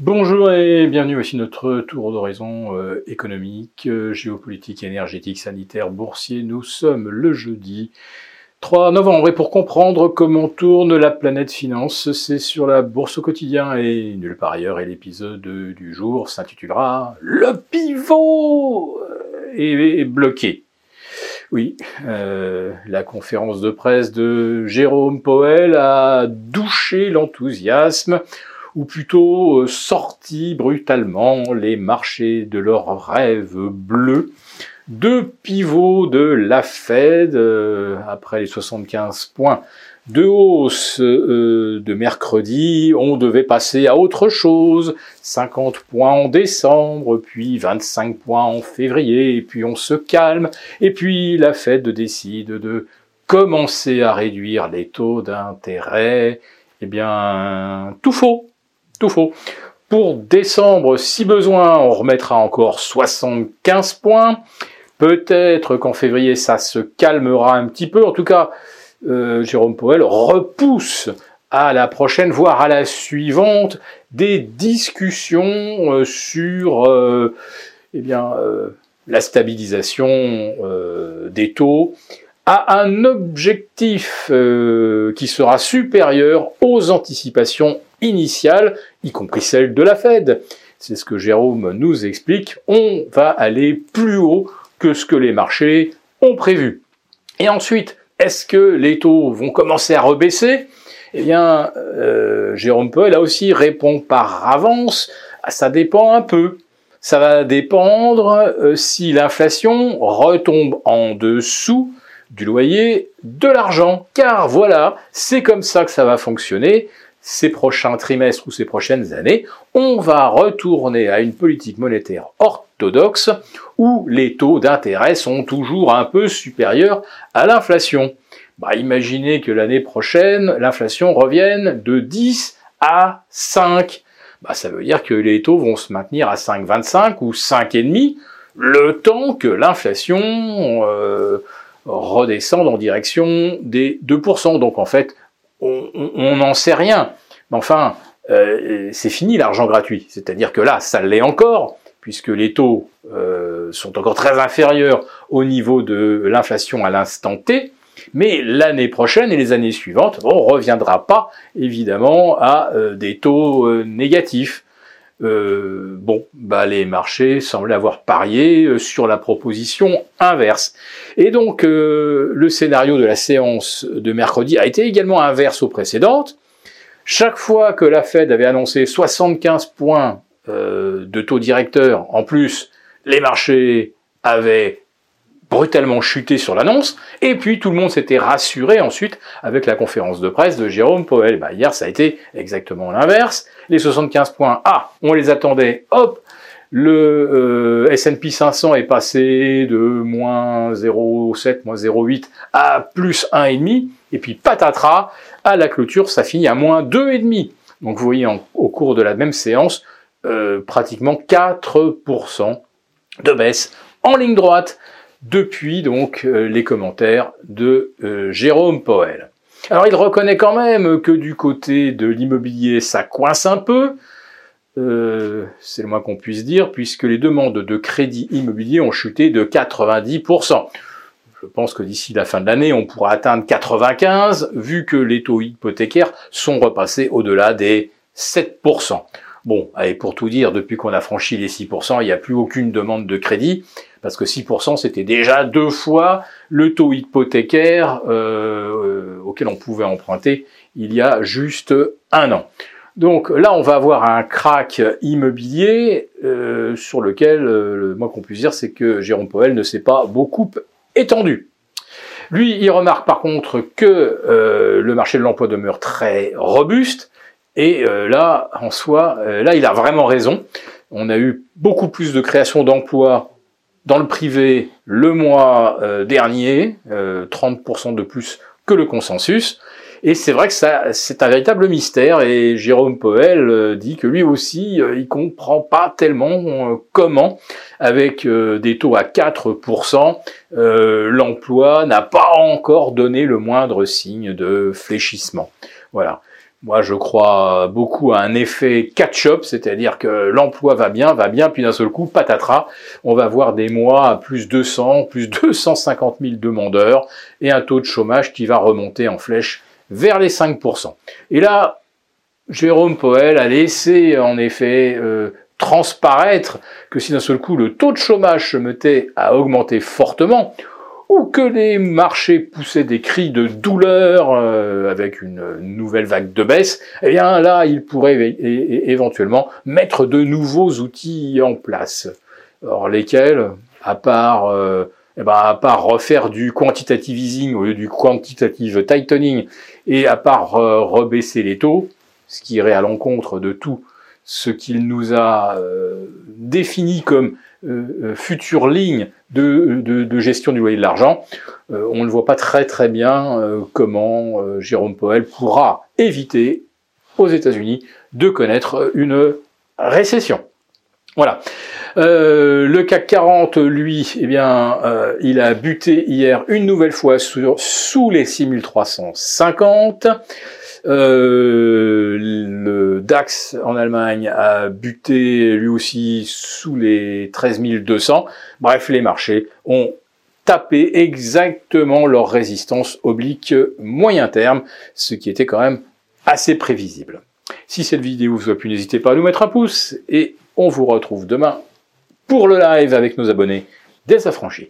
Bonjour et bienvenue aussi notre tour d'horizon euh, économique, euh, géopolitique, énergétique, sanitaire, boursier. Nous sommes le jeudi 3 novembre et pour comprendre comment tourne la planète finance, c'est sur la bourse au quotidien et nulle part ailleurs et l'épisode du jour s'intitulera Le pivot est bloqué. Oui, euh, la conférence de presse de Jérôme Powell a douché l'enthousiasme ou plutôt euh, sorti brutalement les marchés de leurs rêves bleus. Deux pivots de la Fed, euh, après les 75 points de hausse euh, de mercredi, on devait passer à autre chose. 50 points en décembre, puis 25 points en février, et puis on se calme, et puis la Fed décide de commencer à réduire les taux d'intérêt. Eh bien, tout faux tout faux. Pour décembre, si besoin, on remettra encore 75 points. Peut-être qu'en février, ça se calmera un petit peu. En tout cas, euh, Jérôme Powell repousse à la prochaine, voire à la suivante, des discussions euh, sur euh, eh bien, la stabilisation des taux à un objectif qui sera supérieur aux anticipations initiale, y compris celle de la Fed. C'est ce que Jérôme nous explique. On va aller plus haut que ce que les marchés ont prévu. Et ensuite, est-ce que les taux vont commencer à rebaisser? Eh bien, euh, Jérôme Powell là aussi répond par avance. Ça dépend un peu. Ça va dépendre euh, si l'inflation retombe en dessous du loyer de l'argent. Car voilà, c'est comme ça que ça va fonctionner ces prochains trimestres ou ces prochaines années, on va retourner à une politique monétaire orthodoxe où les taux d'intérêt sont toujours un peu supérieurs à l'inflation. Bah, imaginez que l'année prochaine, l'inflation revienne de 10 à 5. Bah, ça veut dire que les taux vont se maintenir à 5,25 ou 5,5 le temps que l'inflation euh, redescende en direction des 2%. Donc en fait, on n'en sait rien. Mais enfin, euh, c'est fini l'argent gratuit. C'est-à-dire que là, ça l'est encore, puisque les taux euh, sont encore très inférieurs au niveau de l'inflation à l'instant T. Mais l'année prochaine et les années suivantes, on ne reviendra pas évidemment à euh, des taux négatifs. Bon, bah, les marchés semblaient avoir parié sur la proposition inverse. Et donc le scénario de la séance de mercredi a été également inverse aux précédentes. Chaque fois que la Fed avait annoncé 75 points euh, de taux directeur, en plus, les marchés avaient brutalement chuté sur l'annonce, et puis tout le monde s'était rassuré ensuite avec la conférence de presse de Jérôme Powell. Bah, hier, ça a été exactement l'inverse. Les 75 points, ah, on les attendait, hop, le euh, S&P 500 est passé de moins 0,7, moins 0,8 à plus 1,5, et puis patatras, à la clôture, ça finit à moins 2,5. Donc vous voyez au cours de la même séance, euh, pratiquement 4% de baisse en ligne droite depuis donc euh, les commentaires de euh, Jérôme Powell. Alors il reconnaît quand même que du côté de l'immobilier, ça coince un peu. c'est le moins qu'on puisse dire, puisque les demandes de crédit immobilier ont chuté de 90%. Je pense que d'ici la fin de l'année, on pourra atteindre 95, vu que les taux hypothécaires sont repassés au-delà des 7%. Bon, allez, pour tout dire, depuis qu'on a franchi les 6%, il n'y a plus aucune demande de crédit, parce que 6% c'était déjà deux fois le taux hypothécaire euh, auquel on pouvait emprunter il y a juste un an. Donc là, on va avoir un crack immobilier euh, sur lequel, euh, le qu'on puisse dire, c'est que Jérôme Powell ne s'est pas beaucoup étendu. Lui, il remarque par contre que euh, le marché de l'emploi demeure très robuste, et euh, là, en soi, euh, là, il a vraiment raison. On a eu beaucoup plus de création d'emplois dans le privé le mois dernier, 30% de plus que le consensus. Et c'est vrai que c'est un véritable mystère. Et Jérôme Poel euh, dit que lui aussi, euh, il comprend pas tellement euh, comment, avec des taux à 4%, l'emploi n'a pas encore donné le moindre signe de fléchissement. Voilà. Moi, je crois beaucoup à un effet catch-up, c'est-à-dire que l'emploi va bien, va bien, puis d'un seul coup, patatras, on va voir des mois à plus 200, plus 250 000 demandeurs et un taux de chômage qui va remonter en flèche vers les 5%. Et là, Jérôme Poel a laissé en effet euh, transparaître que si d'un seul coup le taux de chômage se mettait à augmenter fortement, ou que les marchés poussaient des cris de douleur euh, avec une nouvelle vague de baisse, eh bien là, il pourrait éventuellement mettre de nouveaux outils en place. Or, lesquels, à part, euh, eh ben, à part refaire du quantitative easing au lieu du quantitative tightening, et à part euh, rebaisser les taux, ce qui irait à l'encontre de tout ce qu'il nous a défini comme future ligne de, gestion du loyer de l'argent, euh, on ne voit pas très très bien euh, comment euh, Jérôme Powell pourra éviter aux États-Unis de connaître une récession. Voilà. le CAC 40, lui, eh bien, il a buté hier une nouvelle fois sous les 6350. Euh, le DAX en Allemagne a buté lui aussi sous les 13 200. Bref, les marchés ont tapé exactement leur résistance oblique moyen terme, ce qui était quand même assez prévisible. Si cette vidéo vous a plu, n'hésitez pas à nous mettre un pouce et on vous retrouve demain pour le live avec nos abonnés des affranchis.